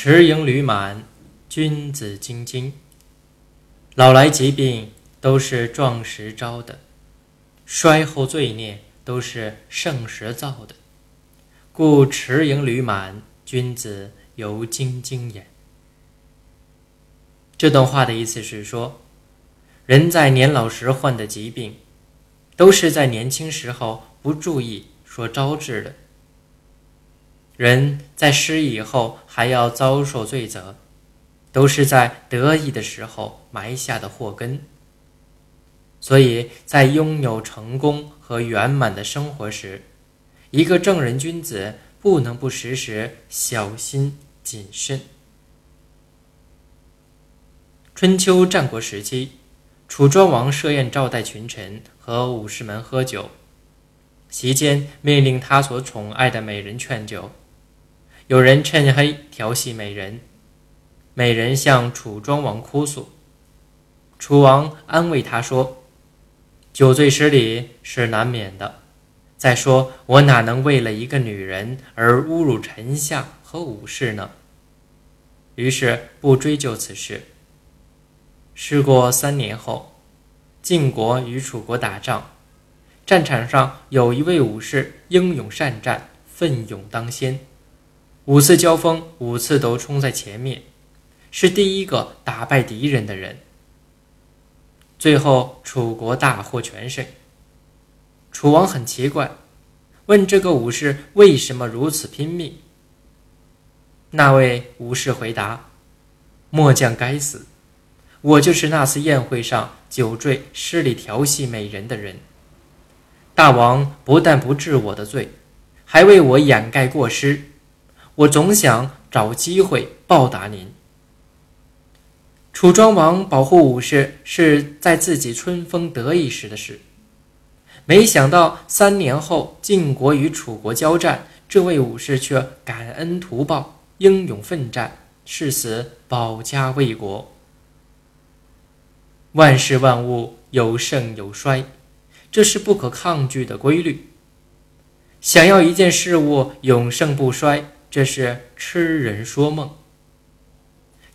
持盈履满，君子精精。老来疾病都是壮时招的，衰后罪孽都是盛时造的。故持盈履满，君子犹精精也。这段话的意思是说，人在年老时患的疾病，都是在年轻时候不注意所招致的。人在失意以后还要遭受罪责，都是在得意的时候埋下的祸根。所以在拥有成功和圆满的生活时，一个正人君子不能不时时小心谨慎。春秋战国时期，楚庄王设宴招待群臣和武士们喝酒，席间命令他所宠爱的美人劝酒。有人趁黑调戏美人，美人向楚庄王哭诉，楚王安慰他说：“酒醉失礼是难免的。再说，我哪能为了一个女人而侮辱臣下和武士呢？”于是不追究此事。事过三年后，晋国与楚国打仗，战场上有一位武士英勇善战，奋勇当先，五次交锋，五次都冲在前面，是第一个打败敌人的人。最后，楚国大获全胜。楚王很奇怪，问这个武士为什么如此拼命。那位武士回答：“末将该死。”我就是那次宴会上酒醉失礼调戏美人的人。大王不但不治我的罪，还为我掩盖过失。我总想找机会报答您。楚庄王保护武士是在自己春风得意时的事，没想到三年后晋国与楚国交战，这位武士却感恩图报，英勇奋战，誓死保家卫国。万事万物有盛有衰，这是不可抗拒的规律。想要一件事物永盛不衰，这是痴人说梦。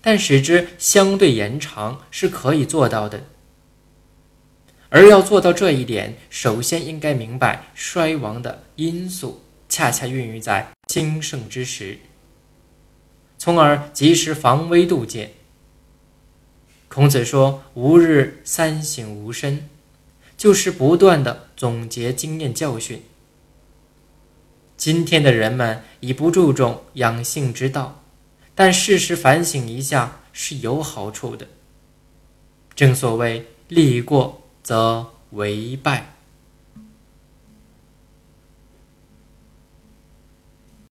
但使之相对延长是可以做到的。而要做到这一点，首先应该明白衰亡的因素恰恰孕育在兴盛之时，从而及时防微杜渐。孔子说：“吾日三省吾身”，就是不断的总结经验教训。今天的人们已不注重养性之道，但适时反省一下是有好处的。正所谓“立过则为败”。